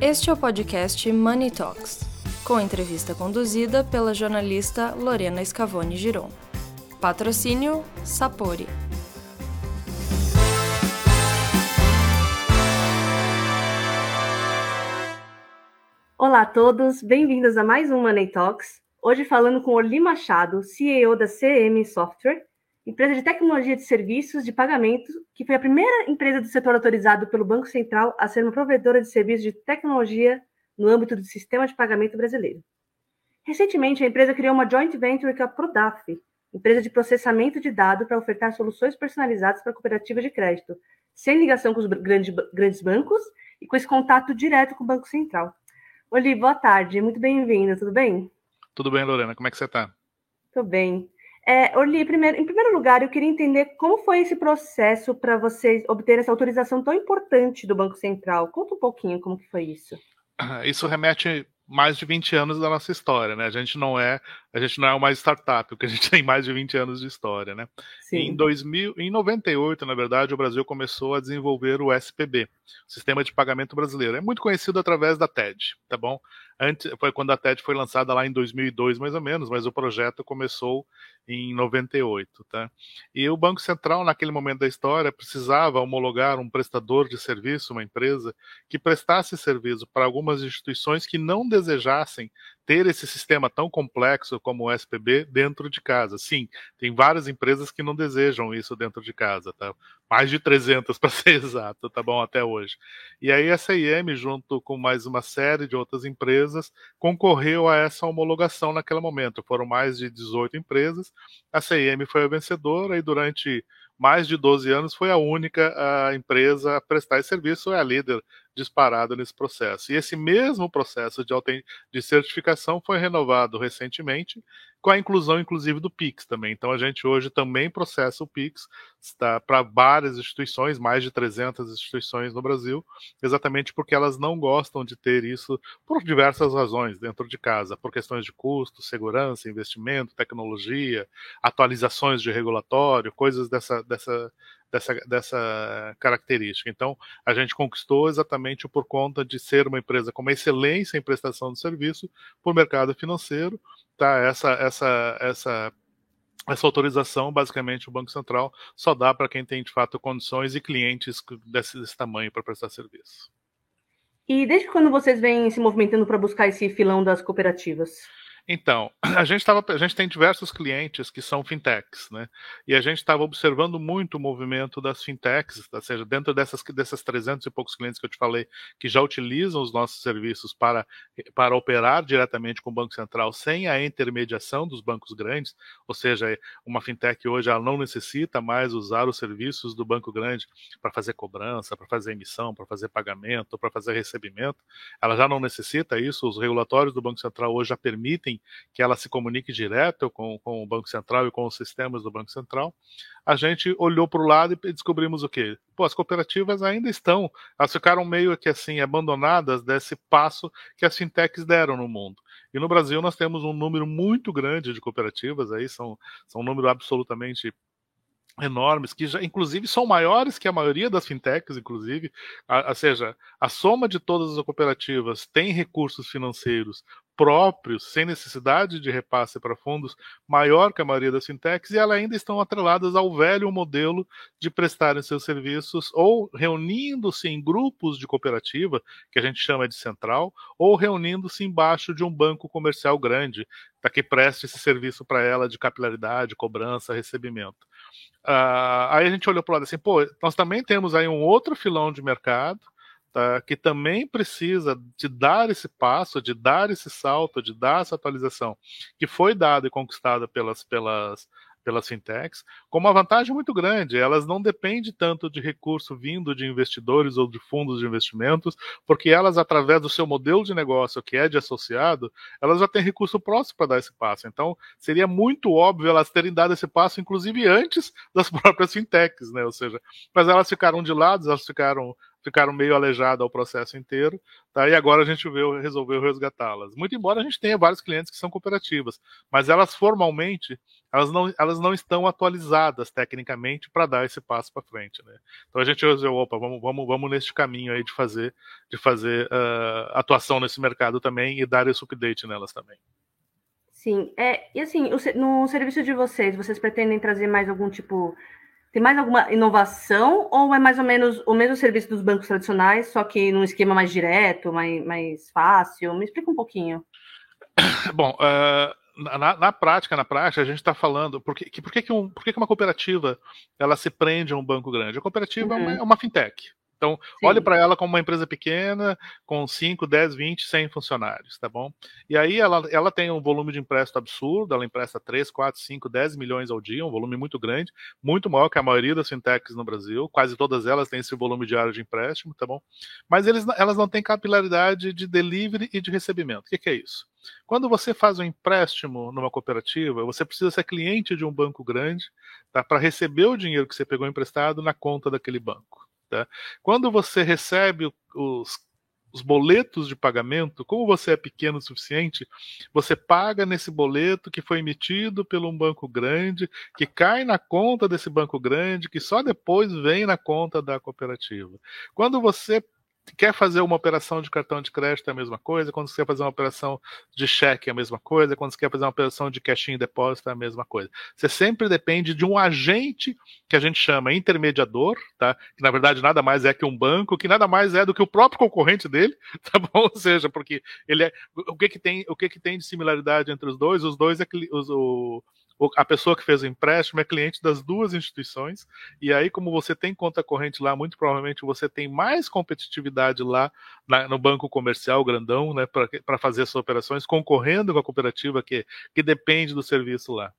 Este é o podcast Money Talks, com entrevista conduzida pela jornalista Lorena Scavone Giron. Patrocínio Sapori. Olá a todos, bem-vindos a mais um Money Talks. Hoje falando com Orli Machado, CEO da CM Software, empresa de tecnologia de serviços de pagamento, que foi a primeira empresa do setor autorizado pelo Banco Central a ser uma provedora de serviços de tecnologia no âmbito do sistema de pagamento brasileiro. Recentemente, a empresa criou uma joint venture com a Prodaf, empresa de processamento de dados para ofertar soluções personalizadas para cooperativas de crédito, sem ligação com os grandes, grandes bancos e com esse contato direto com o Banco Central. Oli, boa tarde, muito bem-vinda, tudo bem? Tudo bem, Lorena, como é que você está? Tudo bem. É, Orli, primeiro, em primeiro lugar, eu queria entender como foi esse processo para vocês obter essa autorização tão importante do Banco Central. Conta um pouquinho como que foi isso. Isso remete mais de 20 anos da nossa história, né? A gente não é, a gente não é uma startup, porque a gente tem mais de 20 anos de história, né? Sim. Em 2000, em 98, na verdade, o Brasil começou a desenvolver o SPB, Sistema de Pagamento Brasileiro. É muito conhecido através da TED, tá bom? Antes, foi quando a TED foi lançada lá em 2002, mais ou menos, mas o projeto começou em 98, tá? E o Banco Central, naquele momento da história, precisava homologar um prestador de serviço, uma empresa, que prestasse serviço para algumas instituições que não desejassem ter esse sistema tão complexo como o SPB dentro de casa. Sim, tem várias empresas que não desejam isso dentro de casa, tá? Mais de 300 para ser exato, tá bom até hoje. E aí a CIM, junto com mais uma série de outras empresas, concorreu a essa homologação naquele momento. Foram mais de 18 empresas. A CIM foi a vencedora e durante mais de 12 anos foi a única a empresa a prestar esse serviço, é a líder disparado nesse processo. E esse mesmo processo de, de certificação foi renovado recentemente, com a inclusão, inclusive, do Pix também. Então, a gente hoje também processa o Pix está para várias instituições, mais de 300 instituições no Brasil, exatamente porque elas não gostam de ter isso por diversas razões dentro de casa, por questões de custo, segurança, investimento, tecnologia, atualizações de regulatório, coisas dessa, dessa, dessa, dessa característica. Então, a gente conquistou exatamente por conta de ser uma empresa com uma excelência em prestação de serviço por mercado financeiro, tá? Essa, essa, essa essa autorização, basicamente, o Banco Central só dá para quem tem de fato condições e clientes desse, desse tamanho para prestar serviço. E desde quando vocês vêm se movimentando para buscar esse filão das cooperativas? Então, a gente, tava, a gente tem diversos clientes que são fintechs, né? E a gente estava observando muito o movimento das fintechs, ou seja, dentro dessas, dessas 300 e poucos clientes que eu te falei, que já utilizam os nossos serviços para, para operar diretamente com o Banco Central sem a intermediação dos bancos grandes, ou seja, uma fintech hoje ela não necessita mais usar os serviços do banco grande para fazer cobrança, para fazer emissão, para fazer pagamento, para fazer recebimento. Ela já não necessita isso, os regulatórios do Banco Central hoje já permitem que ela se comunique direto com, com o Banco Central e com os sistemas do Banco Central, a gente olhou para o lado e descobrimos o quê? Pô, as cooperativas ainda estão, elas ficaram meio que assim, abandonadas desse passo que as fintechs deram no mundo. E no Brasil nós temos um número muito grande de cooperativas, aí são, são um número absolutamente enormes, que já, inclusive, são maiores que a maioria das fintechs, inclusive, ou seja, a soma de todas as cooperativas tem recursos financeiros próprios, sem necessidade de repasse para fundos, maior que a maioria das fintechs, e elas ainda estão atreladas ao velho modelo de prestarem seus serviços ou reunindo-se em grupos de cooperativa, que a gente chama de central, ou reunindo-se embaixo de um banco comercial grande, para que preste esse serviço para ela de capilaridade, cobrança, recebimento. Uh, aí a gente olhou para o lado assim, pô, nós também temos aí um outro filão de mercado, tá, que também precisa de dar esse passo, de dar esse salto, de dar essa atualização, que foi dada e conquistada pelas, pelas, pelas fintechs, com uma vantagem muito grande. Elas não dependem tanto de recurso vindo de investidores ou de fundos de investimentos, porque elas, através do seu modelo de negócio, que é de associado, elas já têm recurso próximo para dar esse passo. Então, seria muito óbvio elas terem dado esse passo, inclusive antes das próprias fintechs, né? Ou seja, mas elas ficaram de lado, elas ficaram ficaram meio alejadas ao processo inteiro, tá? e agora a gente veio, resolveu resgatá-las. Muito embora a gente tenha vários clientes que são cooperativas, mas elas formalmente elas não, elas não estão atualizadas tecnicamente para dar esse passo para frente. Né? Então a gente resolveu, opa, vamos, vamos, vamos neste caminho aí de fazer, de fazer uh, atuação nesse mercado também e dar esse update nelas também. Sim, é, e assim, no serviço de vocês, vocês pretendem trazer mais algum tipo. Tem mais alguma inovação ou é mais ou menos o mesmo serviço dos bancos tradicionais, só que num esquema mais direto, mais, mais fácil? Me explica um pouquinho. Bom, uh, na, na, prática, na prática, a gente está falando por que, por que, que, um, por que, que uma cooperativa ela se prende a um banco grande? A cooperativa uhum. é, uma, é uma fintech. Então, Sim. olhe para ela como uma empresa pequena, com 5, 10, 20, 100 funcionários, tá bom? E aí ela, ela tem um volume de empréstimo absurdo, ela empresta 3, 4, 5, 10 milhões ao dia, um volume muito grande, muito maior que a maioria das fintechs no Brasil, quase todas elas têm esse volume diário de empréstimo, tá bom? Mas eles, elas não têm capilaridade de delivery e de recebimento. O que, que é isso? Quando você faz um empréstimo numa cooperativa, você precisa ser cliente de um banco grande tá, para receber o dinheiro que você pegou emprestado na conta daquele banco. Tá? Quando você recebe os, os boletos de pagamento, como você é pequeno o suficiente, você paga nesse boleto que foi emitido por um banco grande, que cai na conta desse banco grande, que só depois vem na conta da cooperativa. Quando você quer fazer uma operação de cartão de crédito é a mesma coisa, quando você quer fazer uma operação de cheque é a mesma coisa, quando você quer fazer uma operação de cash in depósito é a mesma coisa. Você sempre depende de um agente que a gente chama intermediador, tá? Que na verdade nada mais é que um banco, que nada mais é do que o próprio concorrente dele, tá bom? Ou seja, porque ele é o que que tem, o que que tem de similaridade entre os dois? Os dois é que os, o a pessoa que fez o empréstimo é cliente das duas instituições, e aí, como você tem conta corrente lá, muito provavelmente você tem mais competitividade lá na, no banco comercial grandão, né, para fazer as suas operações, concorrendo com a cooperativa que, que depende do serviço lá.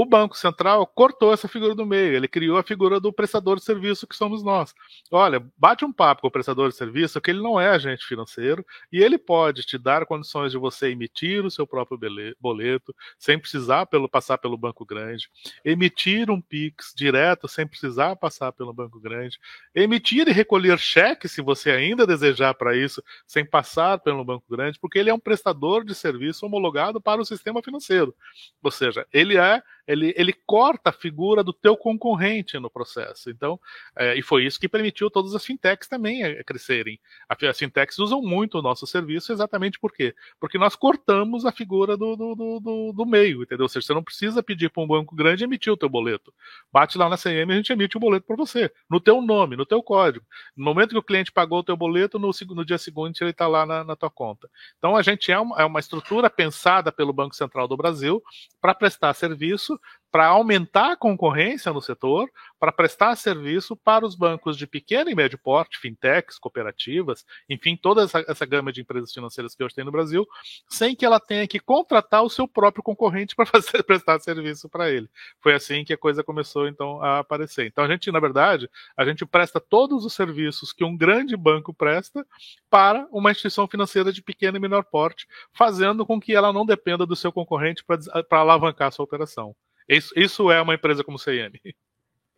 O Banco Central cortou essa figura do meio, ele criou a figura do prestador de serviço que somos nós. Olha, bate um papo com o prestador de serviço que ele não é agente financeiro e ele pode te dar condições de você emitir o seu próprio boleto sem precisar pelo, passar pelo banco grande, emitir um Pix direto sem precisar passar pelo banco grande, emitir e recolher cheque se você ainda desejar para isso sem passar pelo banco grande, porque ele é um prestador de serviço homologado para o sistema financeiro. Ou seja, ele é ele, ele corta a figura do teu concorrente no processo. Então, é, e foi isso que permitiu todas as fintechs também é, crescerem. As fintechs usam muito o nosso serviço exatamente por quê? Porque nós cortamos a figura do, do, do, do meio, entendeu? Ou seja, você não precisa pedir para um banco grande emitir o teu boleto. Bate lá na CM e a gente emite o boleto para você, no teu nome, no teu código. No momento que o cliente pagou o teu boleto, no, no dia seguinte ele está lá na, na, tua conta. Então, a gente é uma, é uma estrutura pensada pelo Banco Central do Brasil para prestar serviço isso para aumentar a concorrência no setor, para prestar serviço para os bancos de pequeno e médio porte, fintechs, cooperativas, enfim, toda essa, essa gama de empresas financeiras que hoje tem no Brasil, sem que ela tenha que contratar o seu próprio concorrente para prestar serviço para ele. Foi assim que a coisa começou então a aparecer. Então a gente, na verdade, a gente presta todos os serviços que um grande banco presta para uma instituição financeira de pequeno e menor porte, fazendo com que ela não dependa do seu concorrente para alavancar a sua operação. Isso, isso é uma empresa como CIM.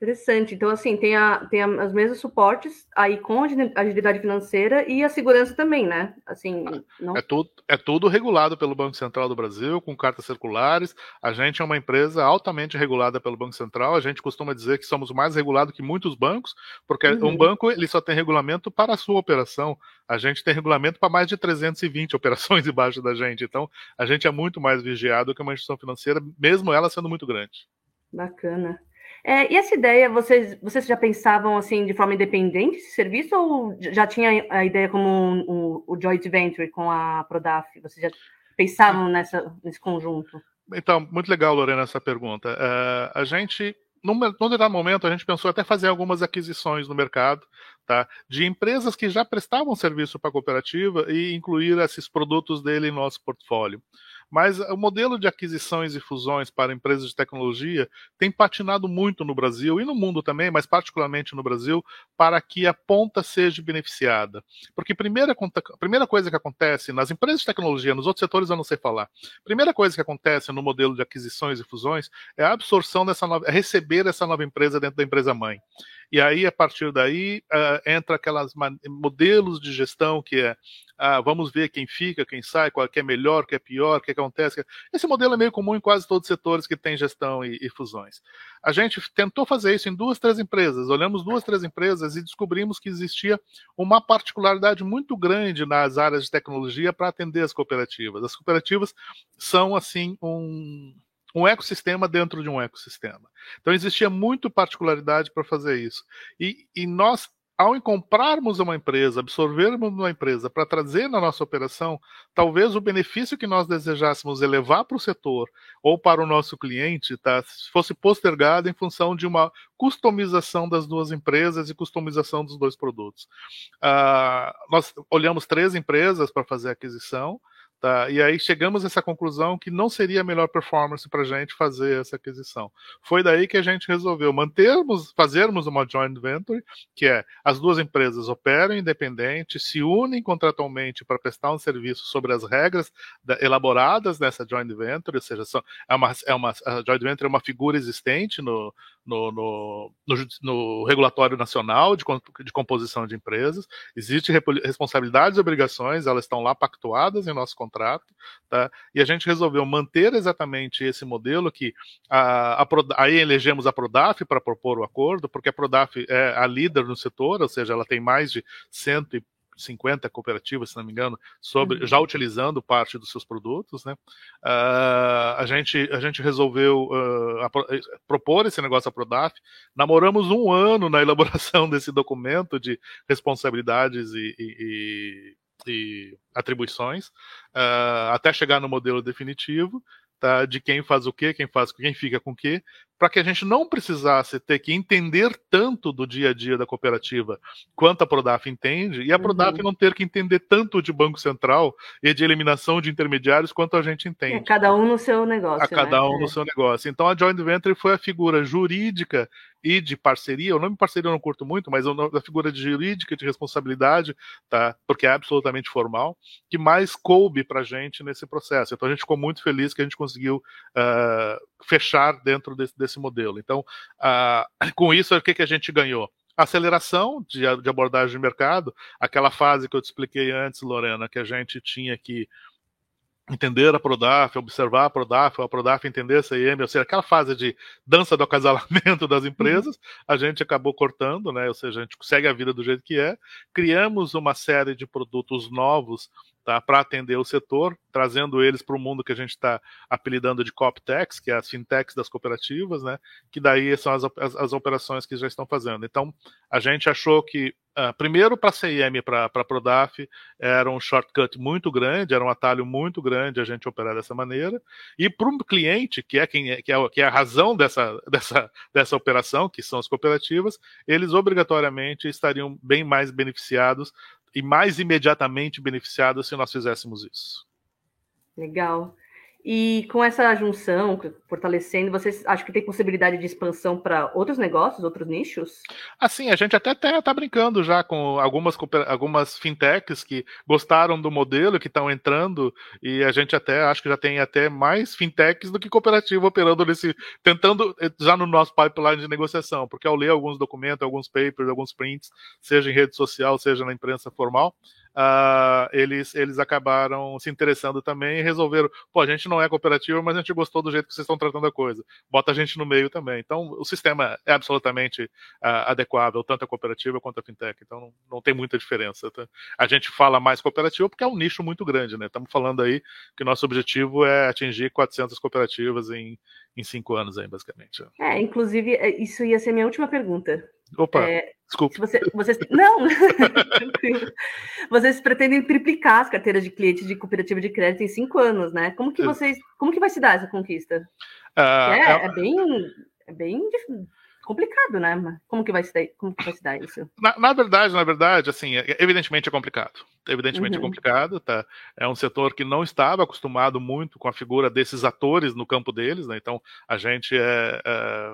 Interessante. Então, assim, tem, a, tem a, os mesmos suportes aí com agilidade financeira e a segurança também, né? Assim, não... é, tudo, é tudo regulado pelo Banco Central do Brasil, com cartas circulares. A gente é uma empresa altamente regulada pelo Banco Central. A gente costuma dizer que somos mais regulados que muitos bancos, porque uhum. um banco ele só tem regulamento para a sua operação. A gente tem regulamento para mais de 320 operações embaixo da gente. Então, a gente é muito mais vigiado que uma instituição financeira, mesmo ela sendo muito grande. Bacana. É, e essa ideia, vocês, vocês já pensavam assim de forma independente esse serviço ou já tinha a ideia como o joint venture com a Prodaf? Vocês já pensavam nessa, nesse conjunto? Então, muito legal, Lorena, essa pergunta. Uh, a gente, num, num determinado momento, a gente pensou até fazer algumas aquisições no mercado, tá? De empresas que já prestavam serviço para a cooperativa e incluir esses produtos dele em nosso portfólio. Mas o modelo de aquisições e fusões para empresas de tecnologia tem patinado muito no Brasil e no mundo também, mas particularmente no Brasil, para que a ponta seja beneficiada. Porque primeira, primeira coisa que acontece nas empresas de tecnologia, nos outros setores eu não sei falar. Primeira coisa que acontece no modelo de aquisições e fusões é a absorção dessa nova, é receber essa nova empresa dentro da empresa mãe. E aí, a partir daí, uh, entra aquelas modelos de gestão que é ah, vamos ver quem fica, quem sai, qual que é melhor, que é pior, o que acontece. Esse modelo é meio comum em quase todos os setores que têm gestão e, e, fusões. A gente tentou fazer isso em duas, três empresas. Olhamos duas, três empresas e descobrimos que existia uma particularidade muito grande nas áreas de tecnologia para atender as cooperativas. As cooperativas são, assim, um, um ecossistema dentro de um ecossistema. Então existia muito particularidade para fazer isso. E, e nós ao comprarmos uma empresa, absorvermos uma empresa para trazer na nossa operação, talvez o benefício que nós desejássemos elevar para o setor ou para o nosso cliente tá, fosse postergado em função de uma customização das duas empresas e customização dos dois produtos. Uh, nós olhamos três empresas para fazer a aquisição. Tá? E aí chegamos a essa conclusão que não seria a melhor performance para a gente fazer essa aquisição. Foi daí que a gente resolveu mantermos, fazermos uma joint venture, que é as duas empresas operam independente, se unem contratualmente para prestar um serviço sobre as regras da, elaboradas nessa joint venture, ou seja, são, é uma, é uma, a joint venture é uma figura existente no, no, no, no, no regulatório nacional de, de, composição de empresas, existem responsabilidades e obrigações, elas estão lá pactuadas em nosso contrato, tá? e a gente resolveu manter exatamente esse modelo que a, a, aí elegemos a Prodaf para propor o acordo, porque a Prodaf é a líder no setor, ou seja, ela tem mais de cento e 50 cooperativas, se não me engano, sobre, uhum. já utilizando parte dos seus produtos, né? Uh, a, gente, a gente resolveu uh, a, propor esse negócio à Prodaf. Namoramos um ano na elaboração desse documento de responsabilidades e, e, e atribuições, uh, até chegar no modelo definitivo. Tá, de quem faz o quê, quem faz quem fica com o quê, para que a gente não precisasse ter que entender tanto do dia a dia da cooperativa quanto a Prodaf entende, e a Prodaf uhum. não ter que entender tanto de Banco Central e de eliminação de intermediários quanto a gente entende. É, cada um no seu negócio. A cada né? um no é. seu negócio. Então a Joint Venture foi a figura jurídica e de parceria. O nome parceria eu não curto muito, mas a figura de jurídica de responsabilidade, tá? Porque é absolutamente formal, que mais coube para a gente nesse processo. Então a gente ficou muito feliz que a gente conseguiu uh, fechar dentro desse, desse esse modelo. Então, uh, com isso, o que, que a gente ganhou? Aceleração de, de abordagem de mercado, aquela fase que eu te expliquei antes, Lorena, que a gente tinha que entender a Prodaf, observar a Prodaf, a Prodaf entender a CIM, ou seja, aquela fase de dança do acasalamento das empresas, a gente acabou cortando, né? Ou seja, a gente segue a vida do jeito que é. Criamos uma série de produtos novos tá, para atender o setor, trazendo eles para o mundo que a gente está apelidando de CopTechs, que é as fintechs das cooperativas, né, que daí são as, as, as operações que já estão fazendo. Então, a gente achou que Uh, primeiro, para a CIM e para a Prodaf, era um shortcut muito grande, era um atalho muito grande a gente operar dessa maneira. E para um cliente, que é, quem é, que, é, que é a razão dessa, dessa, dessa operação, que são as cooperativas, eles obrigatoriamente estariam bem mais beneficiados e mais imediatamente beneficiadas se nós fizéssemos isso. Legal. E com essa junção, fortalecendo, vocês acham que tem possibilidade de expansão para outros negócios, outros nichos? Assim, a gente até está brincando já com algumas, algumas fintechs que gostaram do modelo, que estão entrando, e a gente até acho que já tem até mais fintechs do que cooperativa operando nesse. tentando eh, já no nosso pipeline de negociação, porque ao ler alguns documentos, alguns papers, alguns prints, seja em rede social, seja na imprensa formal, uh, eles, eles acabaram se interessando também e resolveram, pô, a gente não é cooperativa, mas a gente gostou do jeito que vocês estão tratando a coisa. Bota a gente no meio também. Então, o sistema é absolutamente uh, adequável, tanto a cooperativa quanto a fintech. Então, não, não tem muita diferença. Tá? A gente fala mais cooperativa porque é um nicho muito grande, né? Estamos falando aí que nosso objetivo é atingir 400 cooperativas em, em cinco anos, aí, basicamente. É, inclusive, é, isso ia ser minha última pergunta. Opa, é, desculpa. Você, vocês, não, vocês pretendem triplicar as carteiras de clientes de cooperativa de crédito em cinco anos, né? Como que vocês, como que vai se dar essa conquista? Uh, é, é, é, bem, é bem complicado, né? Como que vai se dar, como que vai se dar isso? Na, na verdade, na verdade, assim, é, evidentemente é complicado. Evidentemente é uhum. é complicado, tá? É um setor que não estava acostumado muito com a figura desses atores no campo deles, né? Então a gente é, é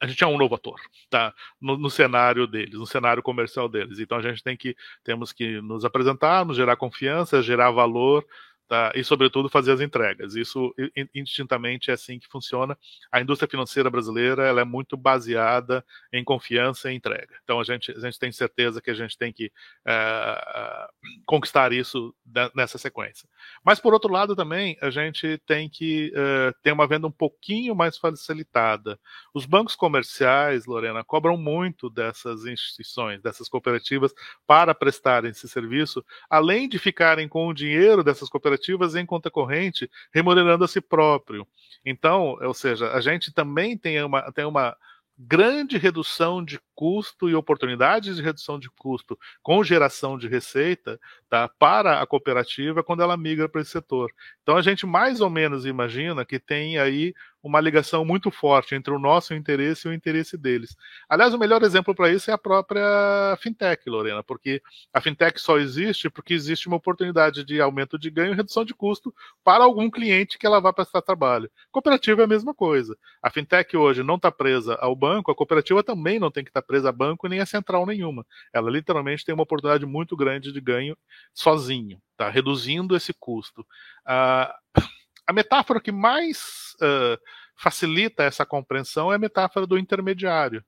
a gente é um novo ator, tá? No, no, cenário deles, no cenário comercial deles. Então a gente tem que temos que nos apresentar, nos gerar confiança, gerar valor, tá? e, sobretudo, fazer as entregas. Isso, indistintamente, é assim que funciona. A indústria financeira brasileira ela é muito baseada em confiança e entrega. Então, a gente, a gente tem certeza que a gente tem que é, conquistar isso nessa sequência. Mas, por outro lado, também, a gente tem que é, ter uma venda um pouquinho mais facilitada. Os bancos comerciais, Lorena, cobram muito dessas instituições, dessas cooperativas, para prestarem esse serviço, além de ficarem com o dinheiro dessas cooperativas em conta corrente, remunerando a si próprio. Então, ou seja, a gente também tem uma, tem uma grande redução de custo e oportunidades de redução de custo com geração de receita tá, para a cooperativa quando ela migra para esse setor. Então a gente mais ou menos imagina que tem aí uma ligação muito forte entre o nosso interesse e o interesse deles. Aliás, o melhor exemplo para isso é a própria fintech, Lorena, porque a fintech só existe porque existe uma oportunidade de aumento de ganho e redução de custo para algum cliente que ela vai prestar trabalho. Cooperativa é a mesma coisa. A fintech hoje não está presa ao banco, a cooperativa também não tem que estar tá presa a banco nem a central nenhuma. Ela literalmente tem uma oportunidade muito grande de ganho sozinho, tá? reduzindo esse custo. Uh, a metáfora que mais uh, facilita essa compreensão é a metáfora do intermediário.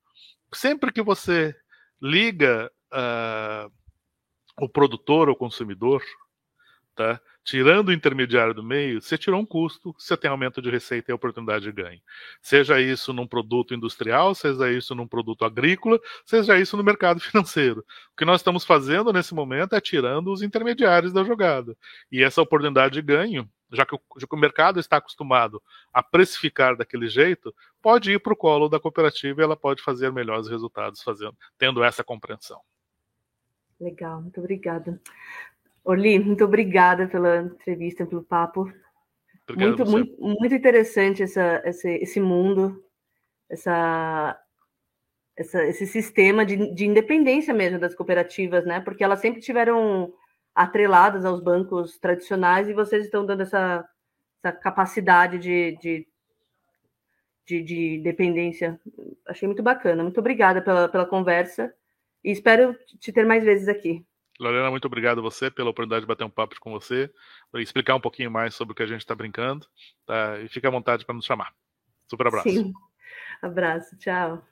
Sempre que você liga uh, o produtor ou consumidor, tá? Tirando o intermediário do meio, você tirou um custo, você tem aumento de receita e oportunidade de ganho. Seja isso num produto industrial, seja isso num produto agrícola, seja isso no mercado financeiro. O que nós estamos fazendo nesse momento é tirando os intermediários da jogada. E essa oportunidade de ganho já que, o, já que o mercado está acostumado a precificar daquele jeito, pode ir para o colo da cooperativa e ela pode fazer melhores resultados fazendo, tendo essa compreensão. Legal, muito obrigada. Orli, muito obrigada pela entrevista, pelo papo. Obrigado muito, muito, muito interessante essa, esse, esse mundo, essa, essa, esse sistema de, de independência mesmo das cooperativas, né? Porque elas sempre tiveram atreladas aos bancos tradicionais e vocês estão dando essa, essa capacidade de, de, de, de, dependência. Achei muito bacana. Muito obrigada pela, pela conversa e espero te ter mais vezes aqui. Lorena, muito obrigado a você pela oportunidade de bater um papo com você, explicar um pouquinho mais sobre o que a gente está brincando. Tá? E fique à vontade para nos chamar. Super abraço. Sim. Abraço, tchau.